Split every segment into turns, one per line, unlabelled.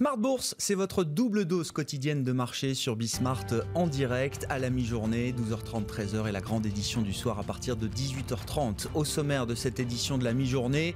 Smart Bourse, c'est votre double dose quotidienne de marché sur Bismart en direct à la mi-journée, 12h30, 13h et la grande édition du soir à partir de 18h30. Au sommaire de cette édition de la mi-journée,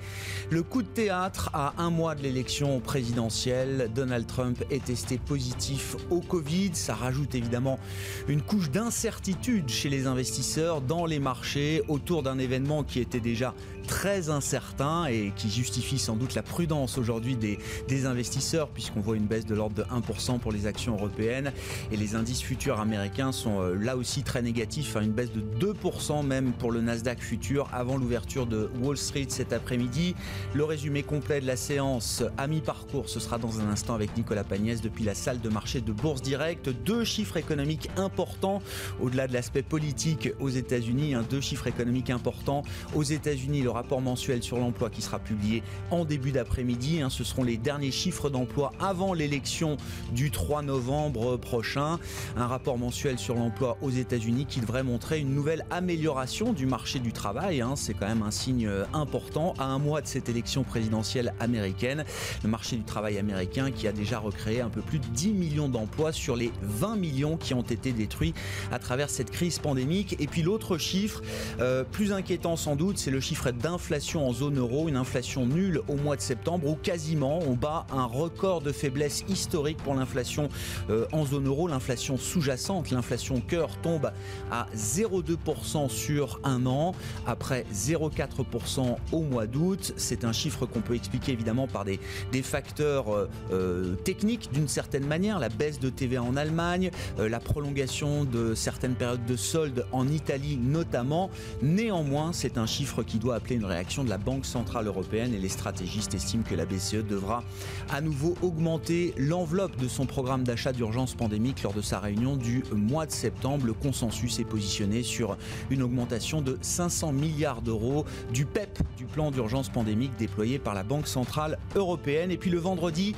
le coup de théâtre à un mois de l'élection présidentielle. Donald Trump est testé positif au Covid. Ça rajoute évidemment une couche d'incertitude chez les investisseurs dans les marchés autour d'un événement qui était déjà très incertain et qui justifie sans doute la prudence aujourd'hui des, investisseurs puisqu'on voit une baisse de l'ordre de 1% pour les actions européennes et les indices futurs américains sont euh, là aussi très négatifs, hein, une baisse de 2% même pour le Nasdaq futur avant l'ouverture de Wall Street cet après-midi. Le résumé complet de la séance à mi-parcours, ce sera dans un instant avec Nicolas Pagnès depuis la salle de marché de Bourse Direct. Deux chiffres économiques importants au-delà de l'aspect politique aux États-Unis, hein, deux chiffres économiques importants aux États-Unis. Rapport mensuel sur l'emploi qui sera publié en début d'après-midi. Hein, ce seront les derniers chiffres d'emploi avant l'élection du 3 novembre prochain. Un rapport mensuel sur l'emploi aux États-Unis qui devrait montrer une nouvelle amélioration du marché du travail. Hein. C'est quand même un signe important à un mois de cette élection présidentielle américaine. Le marché du travail américain qui a déjà recréé un peu plus de 10 millions d'emplois sur les 20 millions qui ont été détruits à travers cette crise pandémique. Et puis l'autre chiffre, euh, plus inquiétant sans doute, c'est le chiffre d'inflation en zone euro, une inflation nulle au mois de septembre où quasiment on bat un record de faiblesse historique pour l'inflation euh, en zone euro, l'inflation sous-jacente, l'inflation cœur tombe à 0,2% sur un an après 0,4% au mois d'août. C'est un chiffre qu'on peut expliquer évidemment par des, des facteurs euh, euh, techniques d'une certaine manière, la baisse de TVA en Allemagne, la prolongation de certaines périodes de soldes en Italie notamment. Néanmoins, c'est un chiffre qui doit appeler une réaction de la Banque Centrale Européenne et les stratégistes estiment que la BCE devra à nouveau augmenter l'enveloppe de son programme d'achat d'urgence pandémique lors de sa réunion du mois de septembre. Le consensus est positionné sur une augmentation de 500 milliards d'euros du PEP, du plan d'urgence pandémique déployé par la Banque Centrale Européenne. Et puis le vendredi,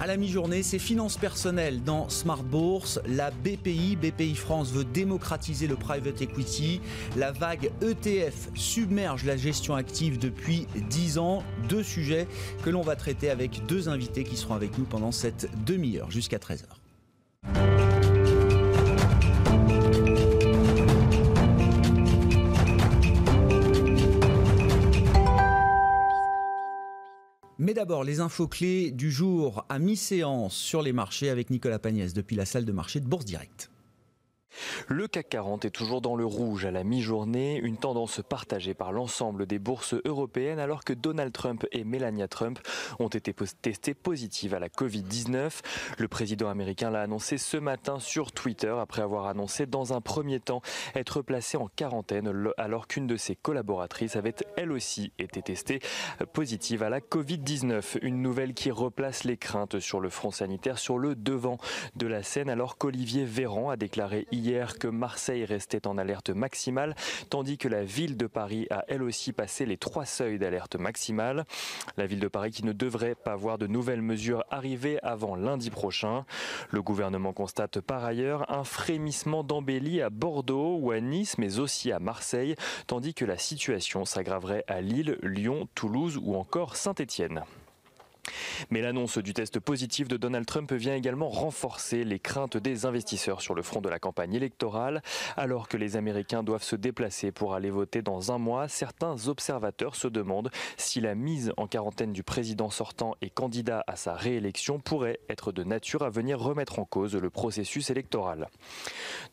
à la mi-journée, c'est finances personnelles dans Smart Bourse. La BPI, BPI France veut démocratiser le private equity. La vague ETF submerge la gestion active depuis 10 ans. Deux sujets que l'on va traiter avec deux invités qui seront avec nous pendant cette demi-heure jusqu'à 13h. Mais d'abord, les infos clés du jour à mi-séance sur les marchés avec Nicolas Pagnès depuis la salle de marché de Bourse Direct.
Le CAC 40 est toujours dans le rouge à la mi-journée, une tendance partagée par l'ensemble des bourses européennes alors que Donald Trump et Melania Trump ont été testés positifs à la Covid-19. Le président américain l'a annoncé ce matin sur Twitter après avoir annoncé dans un premier temps être placé en quarantaine alors qu'une de ses collaboratrices avait elle aussi été testée positive à la Covid-19. Une nouvelle qui replace les craintes sur le front sanitaire sur le devant de la scène alors qu'Olivier Véran a déclaré hier que Marseille restait en alerte maximale, tandis que la ville de Paris a elle aussi passé les trois seuils d'alerte maximale. La ville de Paris qui ne devrait pas voir de nouvelles mesures arriver avant lundi prochain. Le gouvernement constate par ailleurs un frémissement d'embellie à Bordeaux ou à Nice, mais aussi à Marseille, tandis que la situation s'aggraverait à Lille, Lyon, Toulouse ou encore Saint-Étienne. Mais l'annonce du test positif de Donald Trump vient également renforcer les craintes des investisseurs sur le front de la campagne électorale. Alors que les Américains doivent se déplacer pour aller voter dans un mois, certains observateurs se demandent si la mise en quarantaine du président sortant et candidat à sa réélection pourrait être de nature à venir remettre en cause le processus électoral.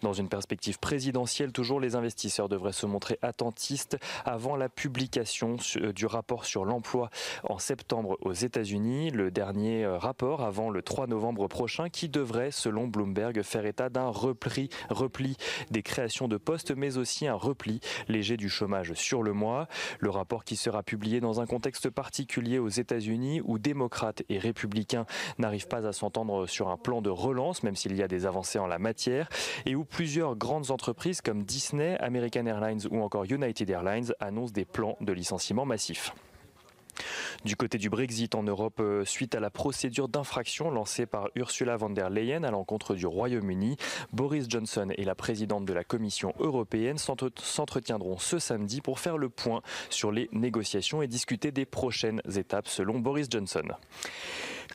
Dans une perspective présidentielle, toujours les investisseurs devraient se montrer attentistes avant la publication du rapport sur l'emploi en septembre aux États-Unis le dernier euh, rapport avant le 3 novembre prochain qui devrait, selon Bloomberg, faire état d'un repli, repli des créations de postes, mais aussi un repli léger du chômage sur le mois. Le rapport qui sera publié dans un contexte particulier aux États-Unis où démocrates et républicains n'arrivent pas à s'entendre sur un plan de relance, même s'il y a des avancées en la matière, et où plusieurs grandes entreprises comme Disney, American Airlines ou encore United Airlines annoncent des plans de licenciement massifs. Du côté du Brexit en Europe, euh, suite à la procédure d'infraction lancée par Ursula von der Leyen à l'encontre du Royaume-Uni, Boris Johnson et la présidente de la Commission européenne s'entretiendront ce samedi pour faire le point sur les négociations et discuter des prochaines étapes selon Boris Johnson.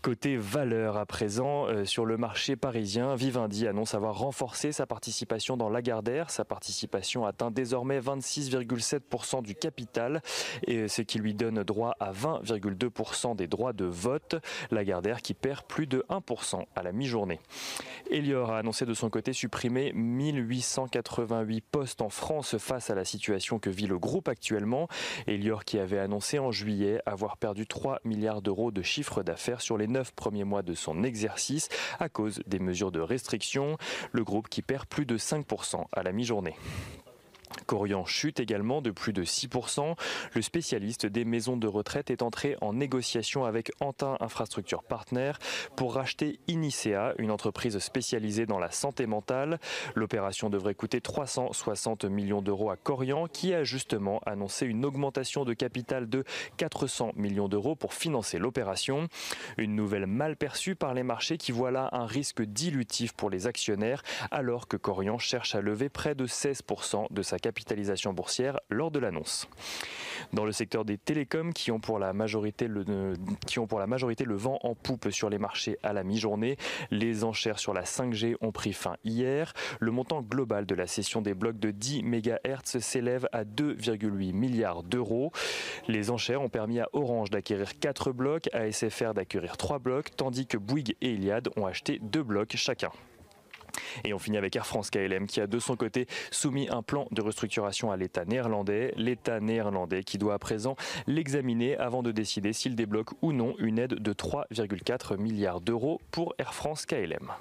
Côté valeur à présent, euh, sur le marché parisien, Vivendi annonce avoir renforcé sa participation dans Lagardère. Sa participation atteint désormais 26,7% du capital, et ce qui lui donne droit à 20,2% des droits de vote. Lagardère qui perd plus de 1% à la mi-journée. Elior a annoncé de son côté supprimer 1888 postes en France face à la situation que vit le groupe actuellement. Elior qui avait annoncé en juillet avoir perdu 3 milliards d'euros de chiffre d'affaires sur les neuf premiers mois de son exercice à cause des mesures de restriction. Le groupe qui perd plus de 5% à la mi-journée. Corian chute également de plus de 6%. Le spécialiste des maisons de retraite est entré en négociation avec Antin Infrastructure Partner pour racheter Inicea, une entreprise spécialisée dans la santé mentale. L'opération devrait coûter 360 millions d'euros à Corian qui a justement annoncé une augmentation de capital de 400 millions d'euros pour financer l'opération. Une nouvelle mal perçue par les marchés qui voient là un risque dilutif pour les actionnaires alors que Corian cherche à lever près de 16% de sa capitalisation boursière lors de l'annonce. Dans le secteur des télécoms qui ont, pour la majorité le, qui ont pour la majorité le vent en poupe sur les marchés à la mi-journée, les enchères sur la 5G ont pris fin hier. Le montant global de la cession des blocs de 10 MHz s'élève à 2,8 milliards d'euros. Les enchères ont permis à Orange d'acquérir 4 blocs, à SFR d'acquérir 3 blocs, tandis que Bouygues et Iliad ont acheté 2 blocs chacun. Et on finit avec Air France KLM qui a de son côté soumis un plan de restructuration à l'État néerlandais. L'État néerlandais qui doit à présent l'examiner avant de décider s'il débloque ou non une aide de 3,4 milliards d'euros pour Air France KLM.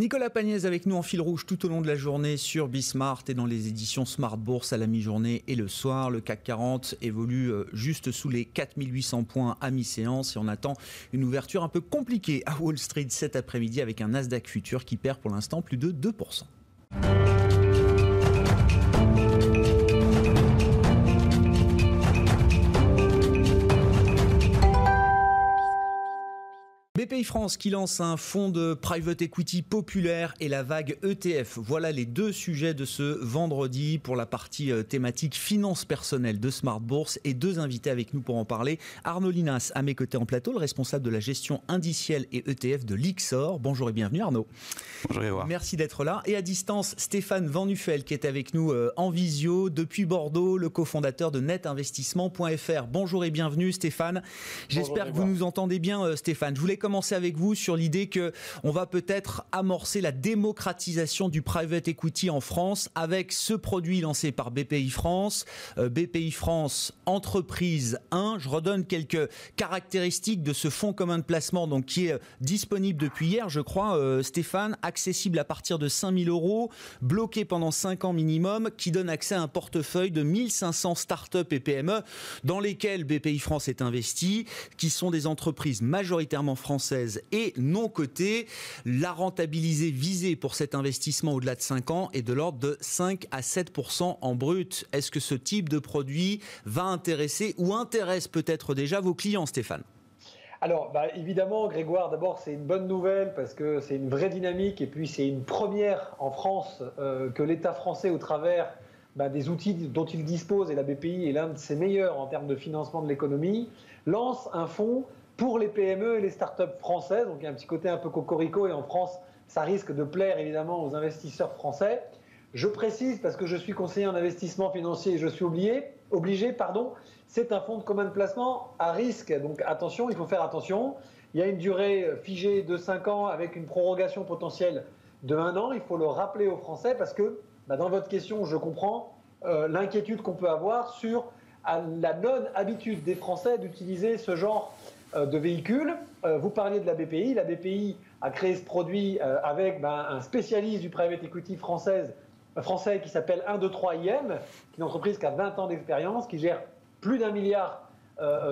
Nicolas Pagnès avec nous en fil rouge tout au long de la journée sur Bismart et dans les éditions Smart Bourse à la mi-journée et le soir. Le CAC 40 évolue euh, juste sous les 4800 points à mi-séance et on attend une ouverture un peu compliquée à Wall Street cet après-midi avec un Nasdaq futur qui perd pour l'instant plus de 2%. BPI France qui lance un fonds de private equity populaire et la vague ETF. Voilà les deux sujets de ce vendredi pour la partie euh, thématique finance personnelle de Smart Bourse et deux invités avec nous pour en parler. Arnaud Linas à mes côtés en plateau, le responsable de la gestion indicielle et ETF de l'IXOR. Bonjour et bienvenue Arnaud.
Bonjour
Merci d'être là. Et à distance, Stéphane Van Nuffel qui est avec nous euh, en visio depuis Bordeaux, le cofondateur de netinvestissement.fr. Bonjour et bienvenue Stéphane. J'espère que vous nous entendez bien euh, Stéphane. Je voulais commencer avec vous sur l'idée que on va peut-être amorcer la démocratisation du private equity en France avec ce produit lancé par BPI France, euh, BPI France Entreprise 1. Je redonne quelques caractéristiques de ce fonds commun de placement donc qui est euh, disponible depuis hier, je crois, euh, Stéphane, accessible à partir de 5000 euros, bloqué pendant 5 ans minimum, qui donne accès à un portefeuille de 1500 startups et PME dans lesquelles BPI France est investi, qui sont des entreprises majoritairement françaises et non cotée. La rentabilité visée pour cet investissement au-delà de 5 ans est de l'ordre de 5 à 7% en brut. Est-ce que ce type de produit va intéresser ou intéresse peut-être déjà vos clients, Stéphane?
Alors, bah, évidemment, Grégoire, d'abord, c'est une bonne nouvelle parce que c'est une vraie dynamique et puis c'est une première en France euh, que l'État français, au travers bah, des outils dont il dispose, et la BPI est l'un de ses meilleurs en termes de financement de l'économie, lance un fonds pour les PME et les startups françaises. Donc il y a un petit côté un peu cocorico et en France, ça risque de plaire évidemment aux investisseurs français. Je précise parce que je suis conseiller en investissement financier et je suis obligé, pardon, c'est un fonds de commun de placement à risque. Donc attention, il faut faire attention. Il y a une durée figée de 5 ans avec une prorogation potentielle de 1 an. Il faut le rappeler aux Français parce que bah, dans votre question, je comprends euh, l'inquiétude qu'on peut avoir sur la non-habitude des Français d'utiliser ce genre euh, de véhicules. Euh, vous parliez de la BPI. La BPI a créé ce produit euh, avec ben, un spécialiste du private equity française, français qui s'appelle 123 IM, qui est une entreprise qui a 20 ans d'expérience, qui gère plus d'un milliard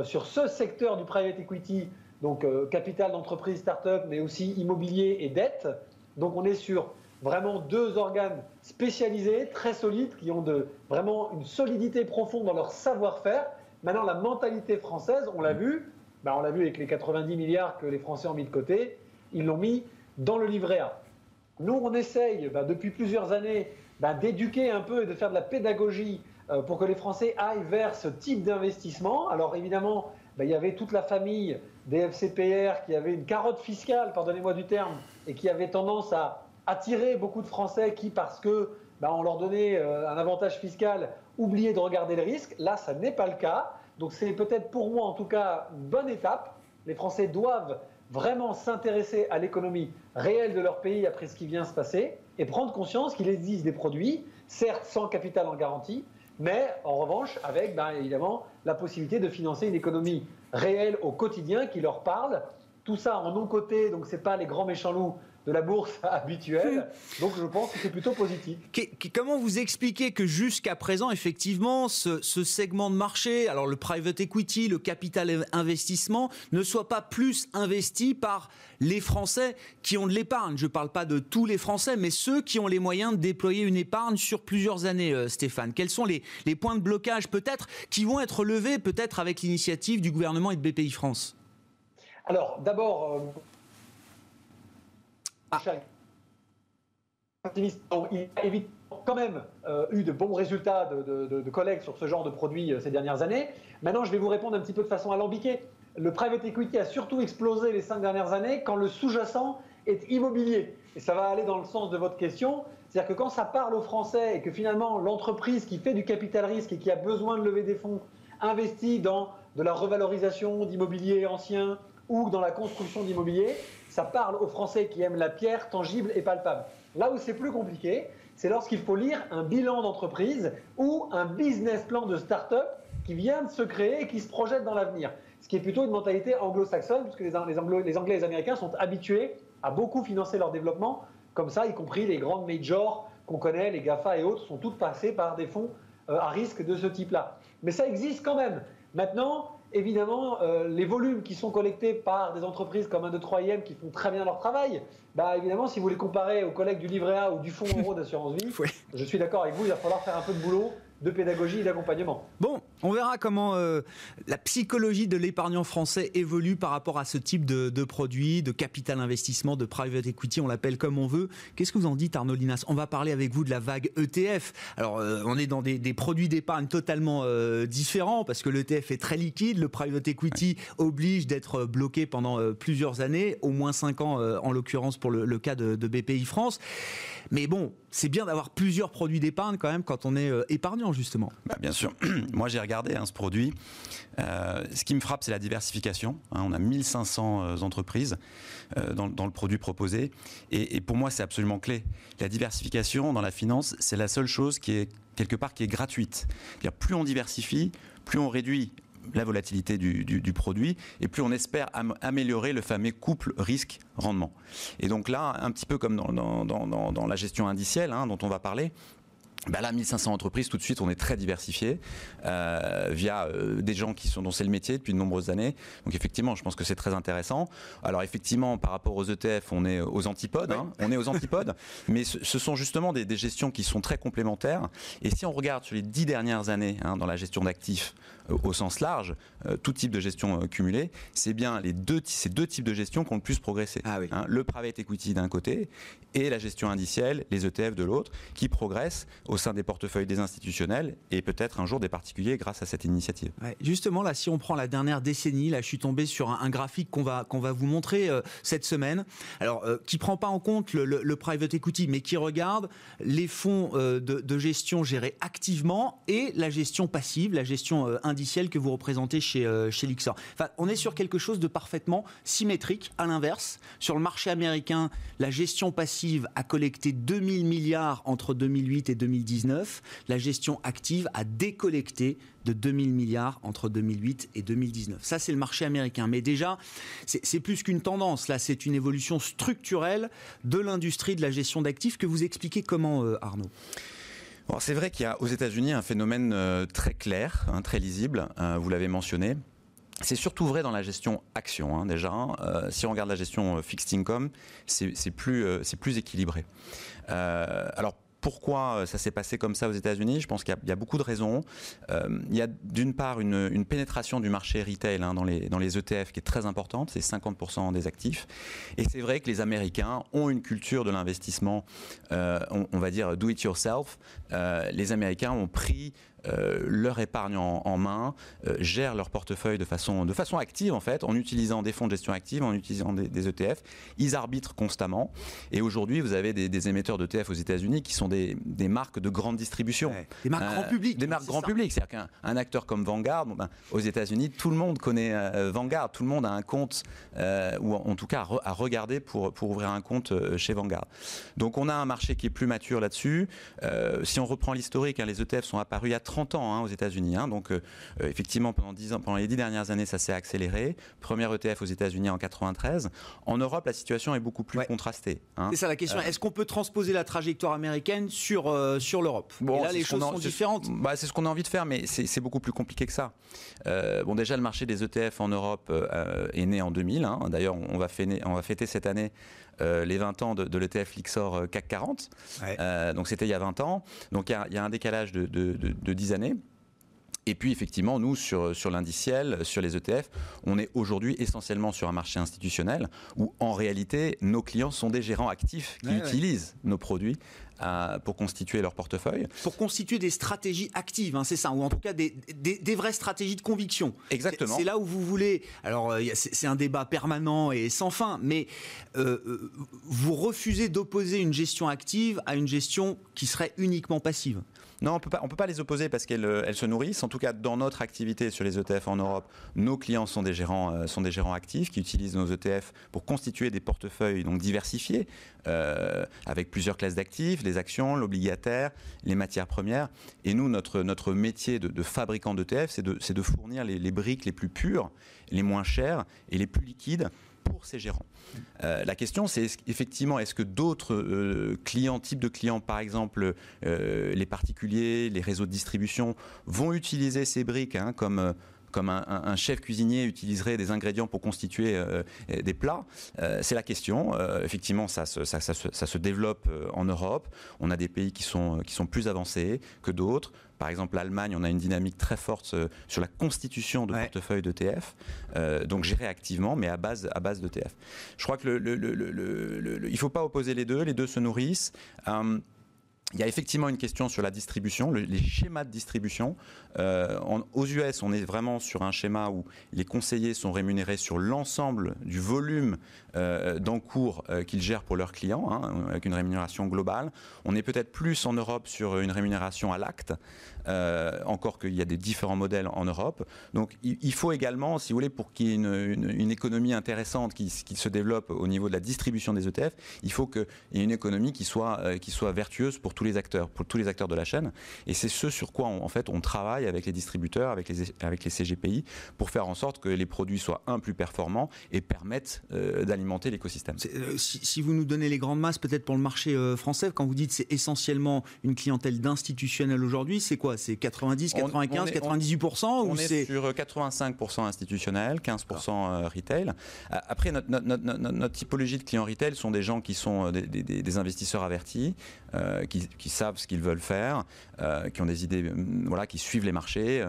sur ce secteur du private equity, donc capital d'entreprise, start-up, mais aussi immobilier et dette. Donc on est sur vraiment deux organes spécialisés, très solides, qui ont de, vraiment une solidité profonde dans leur savoir-faire. Maintenant, la mentalité française, on l'a vu, bah, on l'a vu avec les 90 milliards que les Français ont mis de côté, ils l'ont mis dans le livret A. Nous, on essaye bah, depuis plusieurs années bah, d'éduquer un peu et de faire de la pédagogie euh, pour que les Français aillent vers ce type d'investissement. Alors évidemment, il y avait toute la famille des FCPR qui avait une carotte fiscale, pardonnez-moi du terme, et qui avait tendance à attirer beaucoup de Français qui, parce que on leur donnait euh, un avantage fiscal, oubliaient de regarder le risque. Là, ça n'est pas le cas. Donc c'est peut-être pour moi en tout cas une bonne étape. Les Français doivent vraiment s'intéresser à l'économie réelle de leur pays après ce qui vient se passer et prendre conscience qu'il existe des produits, certes sans capital en garantie, mais en revanche avec ben, évidemment la possibilité de financer une économie réelle au quotidien qui leur parle. Tout ça en non-côté, donc ce n'est pas les grands méchants loups de la bourse habituelle. Donc je pense que c'est plutôt positif.
Comment vous expliquez que jusqu'à présent, effectivement, ce, segment de marché, alors le private equity, le capital investissement, ne soit pas plus investi par les Français qui ont de l'épargne? Je ne parle pas de tous les Français, mais ceux qui ont les moyens de déployer une épargne sur plusieurs années, euh, Stéphane. Quels sont les, points de blocage peut-être qui vont être levés peut-être avec l'initiative du gouvernement et de BPI France?
Alors, d'abord, ah. Il a quand même euh, eu de bons résultats de, collecte sur ce genre de produits euh, ces dernières années. Maintenant, je vais vous répondre un petit peu de façon alambiquée. Le private equity a surtout explosé les cinq dernières années quand le sous-jacent est immobilier. Et ça va aller dans le sens de votre question. C'est-à-dire que quand ça parle aux Français et que finalement l'entreprise qui fait du capital risque et qui a besoin de lever des fonds investit dans de la revalorisation d'immobilier ancien ou dans la construction d'immobilier, ça parle aux Français qui aiment la pierre tangible et palpable. Là où c'est plus compliqué, c'est lorsqu'il faut lire un bilan d'entreprise ou un business plan de start-up qui vient de se créer et qui se projette dans l'avenir. Ce qui est plutôt une mentalité anglo-saxonne, puisque les, les, Anglais et les Américains sont habitués à beaucoup financer leur développement, comme ça, y compris les grandes majors qu'on connaît, les GAFA et autres, sont toutes passées par des fonds euh, à risque de ce type-là. Mais ça existe quand même. Maintenant, évidemment, euh, les volumes qui sont collectés par des entreprises comme un de 3 qui font très bien leur travail, bah, évidemment, si vous les comparez aux collègues du livret A ou du Fonds euro d'assurance vie, je suis d'accord avec vous, il va falloir faire un peu de boulot de pédagogie et d'accompagnement.
Bon, on verra comment euh, la psychologie de l'épargnant français évolue par rapport à ce type de, de produit, de capital investissement, de private equity, on l'appelle comme on veut. Qu'est-ce que vous en dites, Arnaud Linas? On va parler avec vous de la vague ETF. Alors, euh, on est dans des, produits d'épargne totalement euh, différents parce que l'ETF est très liquide, le private equity oblige d'être bloqué pendant plusieurs années, au moins 5 ans en l'occurrence pour le, cas de, de BPI France. Mais bon, c'est bien d'avoir plusieurs produits d'épargne quand même quand on est épargnant justement.
Bah, bien sûr. Moi j'ai regardé hein, ce produit. Euh, ce qui me frappe c'est la diversification. Hein. on a 1500 euh, entreprises dans, le produit proposé. Et, pour moi c'est absolument clé. La diversification dans la finance c'est la seule chose qui est quelque part qui est gratuite. Plus on diversifie, plus on réduit la volatilité du, produit et plus on espère améliorer le fameux couple risque-rendement. Et donc là, un petit peu comme dans, la gestion indicielle hein, dont on va parler, bah là, 1500 entreprises, tout de suite, on est très diversifié euh, via euh, des gens qui sont dont c'est le métier depuis de nombreuses années. Donc effectivement, je pense que c'est très intéressant. Alors effectivement, par rapport aux ETF, on est aux antipodes. Hein, on est aux antipodes, mais ce, sont justement des, gestions qui sont très complémentaires. Et si on regarde sur les dix dernières années hein, dans la gestion d'actifs euh, au sens large, tout type de gestion cumulée, c'est bien les deux, ces deux types de gestion qui ont le plus progressé. Ah hein, le private equity d'un côté et la gestion indicielle, les ETF de l'autre, qui progressent au sein des portefeuilles des institutionnels et peut-être un jour des particuliers grâce à cette initiative.
justement, là, si on prend la dernière décennie, là, je suis tombé sur un, graphique qu'on va, qu'on va vous montrer euh, cette semaine, alors euh, qui prend pas en compte le, private equity, mais qui regarde les fonds euh, de, gestion gérés activement et la gestion passive, la gestion indicielle que vous représentez chez, chez Lixor. Enfin, on est sur quelque chose de parfaitement symétrique. À l'inverse, sur le marché américain, la gestion passive a collecté 2000 milliards entre 2008 et 2010 2019, la gestion active a décollecté de 2000 milliards entre 2008 et 2019. Ça, c'est le marché américain. Mais déjà, c'est plus qu'une tendance. Là, c'est une évolution structurelle de l'industrie de la gestion d'actifs que vous expliquez comment, euh, Arnaud?
C'est vrai qu'il y a aux États-Unis un phénomène euh, très clair, hein, très lisible, euh, vous l'avez mentionné. C'est surtout vrai dans la gestion action hein, déjà. si on regarde la gestion fixed income, c'est plus, plus équilibré. alors pourquoi ça s'est passé comme ça aux États-Unis Je pense qu'il y, a beaucoup de raisons. il y a d'une part une, pénétration du marché retail hein, dans, les, ETF qui est très importante, c'est 50% des actifs. Et c'est vrai que les Américains ont une culture de l'investissement, on, on, va dire do it yourself. les Américains ont pris euh, leur épargne en, main, euh, gèrent leur portefeuille de façon, de façon active en fait, en utilisant des fonds de gestion active, en utilisant des, ETF. Ils arbitrent constamment. Et aujourd'hui, vous avez des, émetteurs d'ETF aux États-Unis qui sont des, marques de grande distribution.
Des marques grand public.
Des marques grand public. C'est-à-dire qu'un acteur comme Vanguard, ben, aux États-Unis, tout le monde connaît Vanguard, tout le monde a un compte, ou en, tout cas à, regarder pour, pour ouvrir un compte chez Vanguard. Donc on a un marché qui est plus mature là-dessus. si on reprend l'historique, hein, les ETF sont apparus il y a 30 ans hein, aux États-Unis. Hein. donc, euh, euh, effectivement, pendant, 10 ans, pendant les 10 dernières années, ça s'est accéléré. Premier ETF aux États-Unis en 93. En Europe, la situation est beaucoup plus contrastée.
Hein. C'est ça la question. Euh, Est-ce qu'on peut transposer la trajectoire américaine sur, sur l'Europe?
Bon,
là, les choses sont différentes.
Bah, c'est ce qu'on a envie de faire, mais c'est beaucoup plus compliqué que ça. bon, déjà, le marché des ETF en Europe est né en 2000. D'ailleurs, on, va on va fêter cette année les 20 ans de, l'ETF Lixor CAC 40. donc c'était il y a 20 ans. Donc il y, a un décalage de, de, de 10 années. Et puis effectivement, nous, sur, sur l'indiciel, sur les ETF, on est aujourd'hui essentiellement sur un marché institutionnel où en réalité, nos clients sont des gérants actifs qui utilisent nos produits euh, pour constituer leur portefeuille.
Pour constituer des stratégies actives, hein, c'est ça, ou en tout cas des, des, vraies stratégies de conviction.
Exactement.
C'est là où vous voulez. Alors, euh, c'est un débat permanent et sans fin, mais euh, vous refusez d'opposer une gestion active à une gestion qui serait uniquement passive.
Non, on peut pas, on peut pas les opposer parce qu'elles elles se nourrissent. En tout cas, dans notre activité sur les ETF en Europe, nos clients sont des gérants, euh, sont des gérants actifs qui utilisent nos ETF pour constituer des portefeuilles donc diversifiés euh, avec plusieurs classes d'actifs, les actions, l'obligataire, les matières premières. Et nous, notre, notre métier de, de fabricant d'ETF, c'est de, de, fournir les, les briques les plus pures, les moins chères et les plus liquides pour ces gérants. Euh, la question, c'est effectivement, est-ce que d'autres euh, clients, types de clients, par exemple euh, les particuliers, les réseaux de distribution, vont utiliser ces briques hein, comme comme un, chef cuisinier utiliserait des ingrédients pour constituer des plats C'est la question. effectivement, ça se, ça, se, développe en Europe. On a des pays qui sont, qui sont plus avancés que d'autres. Par exemple, l'Allemagne, on a une dynamique très forte euh, sur la constitution de portefeuilles d'ETF, euh, donc géré activement, mais à base, à base d'ETF. Je crois que le, il ne faut pas opposer les deux, les deux se nourrissent. Euh, il y a effectivement une question sur la distribution, les schémas de distribution. Euh, aux US, on est vraiment sur un schéma où les conseillers sont rémunérés sur l'ensemble du volume euh, d'encours euh, qu'ils gèrent pour leurs clients, hein, avec une rémunération globale. On est peut-être plus en Europe sur une rémunération à l'acte, euh, encore qu'il y a des différents modèles en Europe. Donc il, faut également, si vous voulez, pour qu'il y ait une, économie intéressante qui, se développe au niveau de la distribution des ETF, il faut qu'il y ait une économie qui soit, qui soit vertueuse pour tous les acteurs, pour tous les acteurs de la chaîne. Et c'est ce sur quoi en fait on travaille avec les distributeurs, avec les, avec les CGPI, pour faire en sorte que les produits soient un plus performants et permettent d'alimenter l'écosystème.
Si, si, vous nous donnez les grandes masses peut-être pour le marché français, quand vous dites c'est essentiellement une clientèle d'institutionnels aujourd'hui, c'est quoi c'est 90, 95, 98%
On est sur 85% institutionnel, 15% euh, retail. Après, notre, typologie de clients retail sont des gens qui sont euh, des, investisseurs avertis, euh, qui, savent ce qu'ils veulent faire, qui ont des idées, voilà, qui suivent les marchés,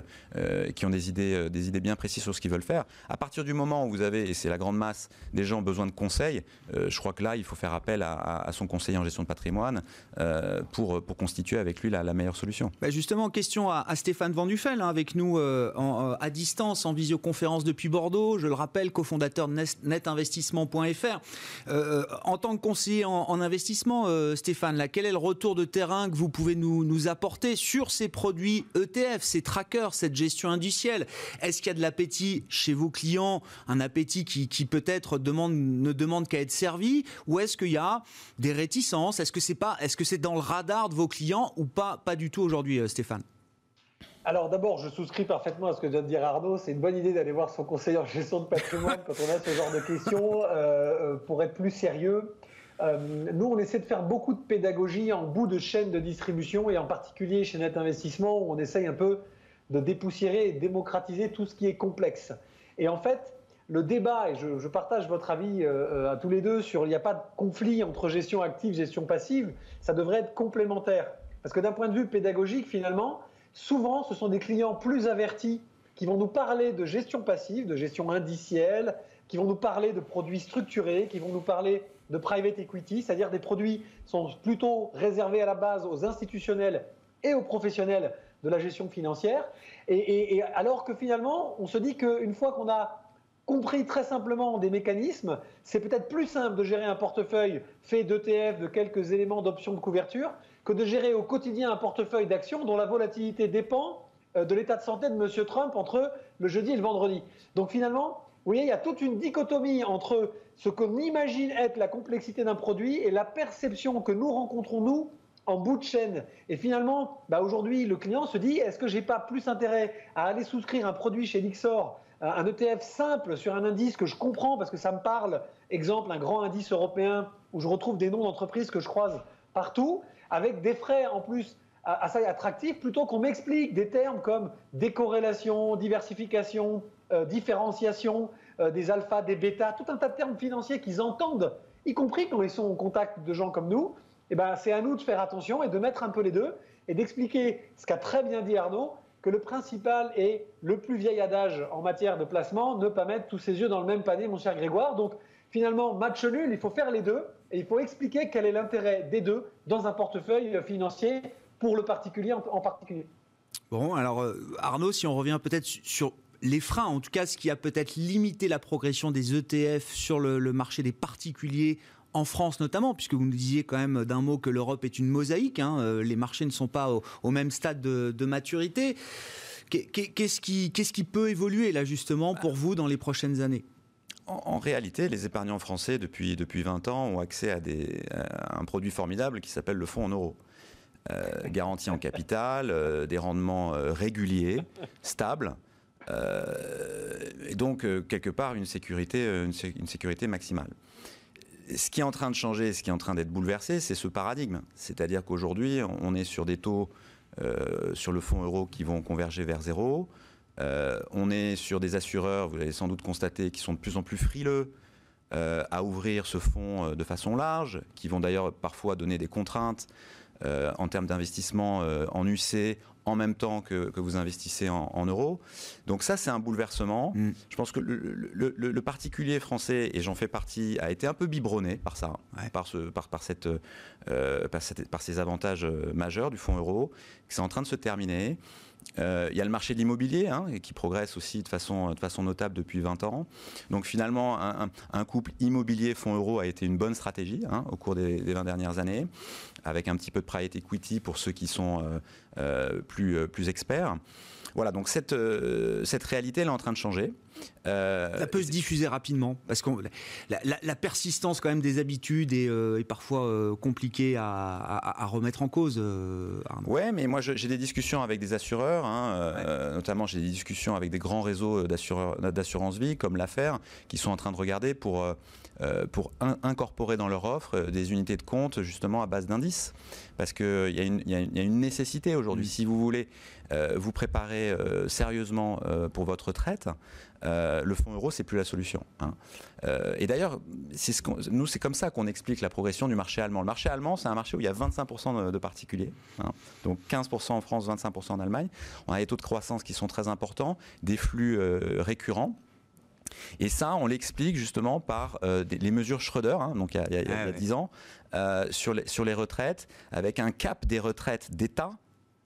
qui ont des idées, des idées bien précises sur ce qu'ils veulent faire. À partir du moment où vous avez, et c'est la grande masse des gens, besoin de conseils, je crois que là, il faut faire appel à, son conseiller en gestion de patrimoine pour, pour constituer avec lui la, meilleure solution.
Bah justement, question à, Stéphane Van Duffel, hein, avec nous euh, euh, à distance, en visioconférence depuis Bordeaux. Je le rappelle, cofondateur de netinvestissement.fr. Euh, en tant que conseiller en, investissement, Stéphane, quel est le retour de terrain que vous pouvez nous, apporter sur ces produits ETF, ces trackers, cette gestion indicielle? Est-ce qu'il y a de l'appétit chez vos clients, un appétit qui, peut-être demande, ne demande qu'à être servi, ou est-ce qu'il y a des réticences? Est-ce que c'est est-ce que c'est dans le radar de vos clients ou pas, pas du tout aujourd'hui, Stéphane?
Alors d'abord, je souscris parfaitement à ce que vient de dire Arnaud. C'est une bonne idée d'aller voir son conseiller en gestion de patrimoine quand on a ce genre de questions euh, euh, pour être plus sérieux. Euh, nous, on essaie de faire beaucoup de pédagogie en bout de chaîne de distribution et en particulier chez Net Investissement où on essaye un peu de dépoussiérer et démocratiser tout ce qui est complexe. Et en fait, le débat, et je, partage votre avis à tous les deux sur il n'y a pas de conflit entre gestion active, gestion passive, ça devrait être complémentaire. Parce que d'un point de vue pédagogique, finalement, souvent, ce sont des clients plus avertis qui vont nous parler de gestion passive, de gestion indicielle, qui vont nous parler de produits structurés, qui vont nous parler de private equity, c'est-à-dire des produits qui sont plutôt réservés à la base aux institutionnels et aux professionnels de la gestion financière. Et, alors que finalement, on se dit qu'une fois qu'on a compris très simplement des mécanismes, c'est peut-être plus simple de gérer un portefeuille fait d'ETF, de quelques éléments d'options de couverture, que de gérer au quotidien un portefeuille d'actions dont la volatilité dépend euh, de l'état de santé de M. Trump entre le jeudi et le vendredi. Donc finalement, vous voyez, il y a toute une dichotomie entre ce qu'on imagine être la complexité d'un produit et la perception que nous rencontrons, nous, en bout de chaîne. Et finalement, bah aujourd'hui, le client se dit, est-ce que j'ai pas plus intérêt à aller souscrire un produit chez Lixor, euh, un ETF simple sur un indice que je comprends parce que ça me parle, exemple, un grand indice européen où je retrouve des noms d'entreprises que je croise partout, avec des frais en plus assez attractifs, plutôt qu'on m'explique des termes comme décorrélation, diversification, euh, différenciation, euh, des alphas, des bêtas, tout un tas de termes financiers qu'ils entendent, y compris quand ils sont en contact de gens comme nous. Eh ben, c'est à nous de faire attention et de mettre un peu les deux et d'expliquer ce qu'a très bien dit Arnaud, que le principal est le plus vieil adage en matière de placement, ne pas mettre tous ses yeux dans le même panier, mon cher Grégoire. Donc finalement, match nul, il faut faire les deux et il faut expliquer quel est l'intérêt des deux dans un portefeuille financier pour le particulier en particulier.
Bon, alors euh, Arnaud, si on revient peut-être sur les freins, en tout cas ce qui a peut-être limité la progression des ETF sur le, marché des particuliers en France notamment, puisque vous nous disiez quand même d'un mot que l'Europe est une mosaïque, hein, euh, les marchés ne sont pas au, même stade de, maturité. Qu'est-ce qui, qui, peut évoluer là justement pour vous dans les prochaines années?
En, réalité, les épargnants français depuis, depuis 20 ans ont accès à, des, un produit formidable qui s'appelle le fonds en euros. Euh, garantie en capital, euh, des rendements réguliers, stables, euh, et donc, euh, quelque part, une sécurité, euh, une, sécurité maximale ce qui est en train de changer, ce qui est en train d'être bouleversé, c'est ce paradigme. C'est-à-dire qu'aujourd'hui, on est sur des taux sur le fonds euro qui vont converger vers zéro. On est sur des assureurs, vous l'avez sans doute constaté, qui sont de plus en plus frileux à ouvrir ce fonds de façon large, qui vont d'ailleurs parfois donner des contraintes en termes d'investissement en UC, en même temps que, vous investissez en, euros. Donc ça, c'est un bouleversement. Mm. Je pense que le, particulier français, et j'en fais partie, a été un peu biberonné par ça, par, ce, par, par, cette, euh, par, par, ces avantages euh, majeurs du fonds euro, qui sont en train de se terminer. Euh, il y a le marché de l'immobilier hein, qui progresse aussi de façon, notable depuis 20 ans. Donc finalement, un, couple immobilier-fonds euro a été une bonne stratégie hein, au cours des, des, 20 dernières années, avec un petit peu de private equity pour ceux qui sont euh, euh, plus experts. Voilà, donc cette, euh, cette réalité, elle est en train de changer.
ça peut se diffuser rapidement, parce que la, persistance quand même des habitudes est, est parfois compliquée à, remettre en cause.
ouais, mais moi j'ai des discussions avec des assureurs, hein, notamment j'ai des discussions avec des grands réseaux d'assurance vie, comme l'affaire, qui sont en train de regarder pour euh, pour incorporer dans leur offre euh, des unités de compte justement à base d'indices. Parce qu'il y, y, a une nécessité aujourd'hui. Mm. Si vous voulez euh, vous préparer sérieusement pour votre retraite, le fonds euro, c'est plus la solution. Hein. et d'ailleurs, ce nous, c'est comme ça qu'on explique la progression du marché allemand. Le marché allemand, c'est un marché où il y a 25% de, particuliers, hein. donc 15% en France, 25% en Allemagne. On a des taux de croissance qui sont très importants, des flux récurrents. Et ça, on l'explique justement par euh, les mesures Schröder, hein, donc il y a, 10 ah ans, euh, sur, les, sur les retraites, avec un cap des retraites d'État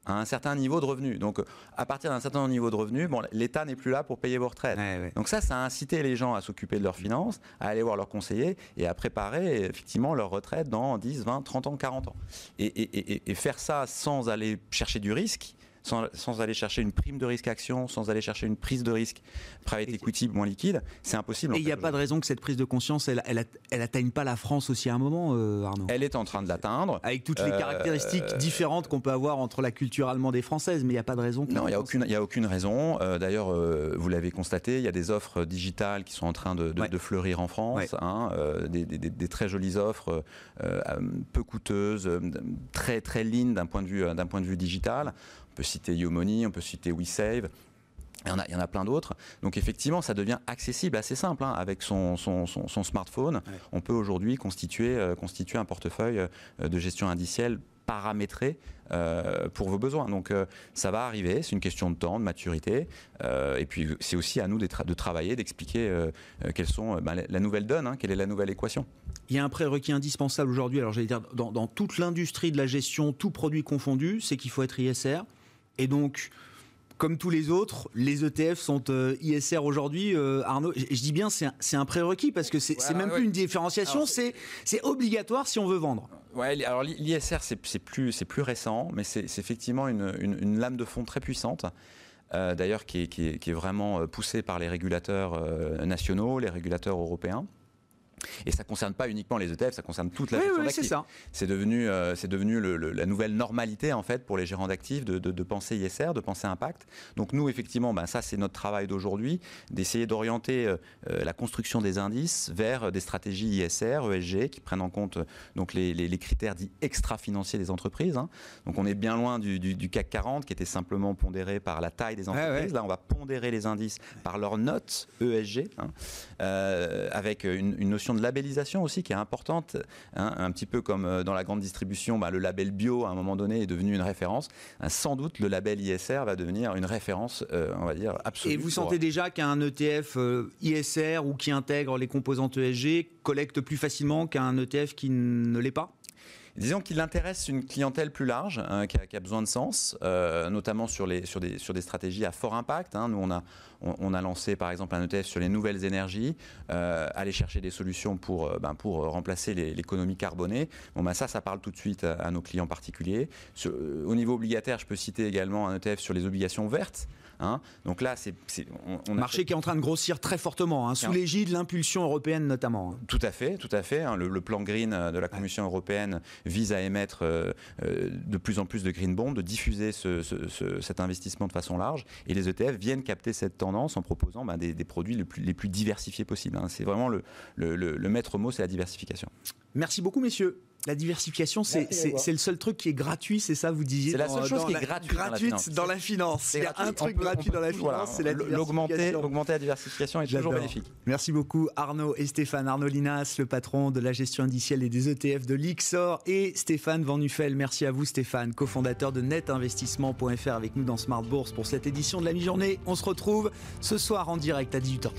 à un certain niveau de revenu. Donc, à partir d'un certain niveau de revenu, bon, l'État n'est plus là pour payer vos retraites. Donc ça, ça a incité les gens à s'occuper de leurs finances, à aller voir leurs conseillers et à préparer effectivement leur retraite dans 10, 20, 30 ans, 40 ans. et faire ça sans aller chercher du risque, sans, aller chercher une prime de risque action, sans aller chercher une prise de risque private equity moins liquide, c'est impossible.
Et il n'y a pas de raison que cette prise de conscience, elle, elle, atteigne pas la France aussi à un moment, euh, Arnaud?
Elle est en train de l'atteindre.
Avec toutes les euh, caractéristiques différentes qu'on peut avoir entre la culture allemande et française, mais il n'y a pas de raison.
Non, il n'y a, aucune, a aucune raison. Euh, d'ailleurs, vous l'avez constaté, il y a des offres digitales qui sont en train de, fleurir en France, hein, des, des, très jolies offres, peu coûteuses, très très lean d'un point de vue d'un point de vue digital peut citer Yomoney, on peut citer WeSave. Il y, en a, il y en a plein d'autres. Donc effectivement, ça devient accessible, assez simple. hein. Avec son, son- son- son smartphone, on peut aujourd'hui constituer, euh, constituer un portefeuille euh, de gestion indicielle paramétré euh, pour vos besoins. Donc euh, ça va arriver, c'est une question de temps, de maturité. Euh, et puis c'est aussi à nous de, tra- de travailler, d'expliquer quelles sont ben, la- la nouvelle donne, hein, quelle est la nouvelle équation.
Il y a un prérequis indispensable aujourd'hui, alors j'allais dire dans, dans toute l'industrie de la gestion, tout produit confondu, c'est qu'il faut être ISR. Et donc, comme tous les autres, les ETF sont euh, ISR aujourd'hui. euh, Arnaud, je, je dis bien c'est un, prérequis parce que c'est
Voilà,
même
ouais.
plus une différenciation, c'est obligatoire si on veut vendre.
Ouais, alors l'ISR c'est plus, récent, mais c'est effectivement une, une- une lame de fond très puissante. euh, D'ailleurs, qui est, qui est- qui est vraiment poussée par les régulateurs nationaux, les régulateurs européens. Et ça ne concerne pas uniquement les ETF, ça concerne toute la
Oui,
gestion
oui,
d'actifs. C'est devenu, euh, c'est devenu le- le- la nouvelle normalité en fait pour les gérants d'actifs de, de- de penser ISR, de penser impact. Donc nous effectivement, ben, ça c'est notre travail d'aujourd'hui, d'essayer d'orienter euh, euh, la construction des indices vers des stratégies ISR, ESG qui prennent en compte donc les, les- les critères dits extra-financiers des entreprises. hein. Donc on est bien loin du, du- du CAC 40 qui était simplement pondéré par la taille des entreprises.
ouais.
Là on va pondérer les indices par leur note ESG, hein, euh, avec une, une notion de labellisation aussi qui est importante, hein, un petit peu comme euh, dans la grande distribution, bah, le label bio à un moment donné est devenu une référence. Hein, sans doute le label ISR va devenir une référence, euh, on va dire, absolue.
Et vous
pour-
sentez déjà qu'un ETF euh, ISR ou qui intègre les composantes ESG collecte plus facilement qu'un ETF qui ne l'est pas?
Disons qu'il intéresse une clientèle plus large, hein, qui, a, besoin de sens, euh, notamment sur, des, stratégies à fort impact. hein. Nous, on a, lancé par exemple un ETF sur les nouvelles énergies, euh, aller chercher des solutions pour, euh, ben, remplacer l'économie carbonée. Bon, ben, ça, ça parle tout de suite à, nos clients particuliers. Au niveau obligataire, je peux citer également un ETF sur les obligations vertes. Hein. Donc là, c'est, on,
Marché qui est en train de grossir très fortement, hein, sous l'égide de l'impulsion européenne notamment. hein.
Tout à fait, tout à fait. hein. Le, le plan green euh, de la Commission européenne vise à émettre euh, euh, de plus en plus de green bonds, de diffuser ce- ce- ce- cet investissement de façon large. Et les ETF viennent capter cette tendance en proposant ben, des, des produits les plus, les plus diversifiés possibles. C'est vraiment le, le- le- le maître mot, c'est la diversification.
Merci beaucoup, messieurs. La diversification, c'est le seul truc qui est gratuit, c'est ça, vous disiez
C'est la
dans-
seule chose
dans
qui est gratuite dans la
gratuite
finance.
dans la finance.
C'est
Il y a
gratuit.
un truc gratuit dans la finance,
voilà,
c'est la
l'augmenter,
diversification.
augmenter la diversification est toujours bénéfique.
Merci beaucoup Arnaud et Stéphane. Arnaud Linas, le patron de la gestion indicielle et des ETF de l'IXOR et Stéphane Van Nuffel. Merci à vous Stéphane, cofondateur de netinvestissement.fr avec nous dans Smart Bourse pour cette édition de la mi-journée. On se retrouve ce soir en direct à 18h30.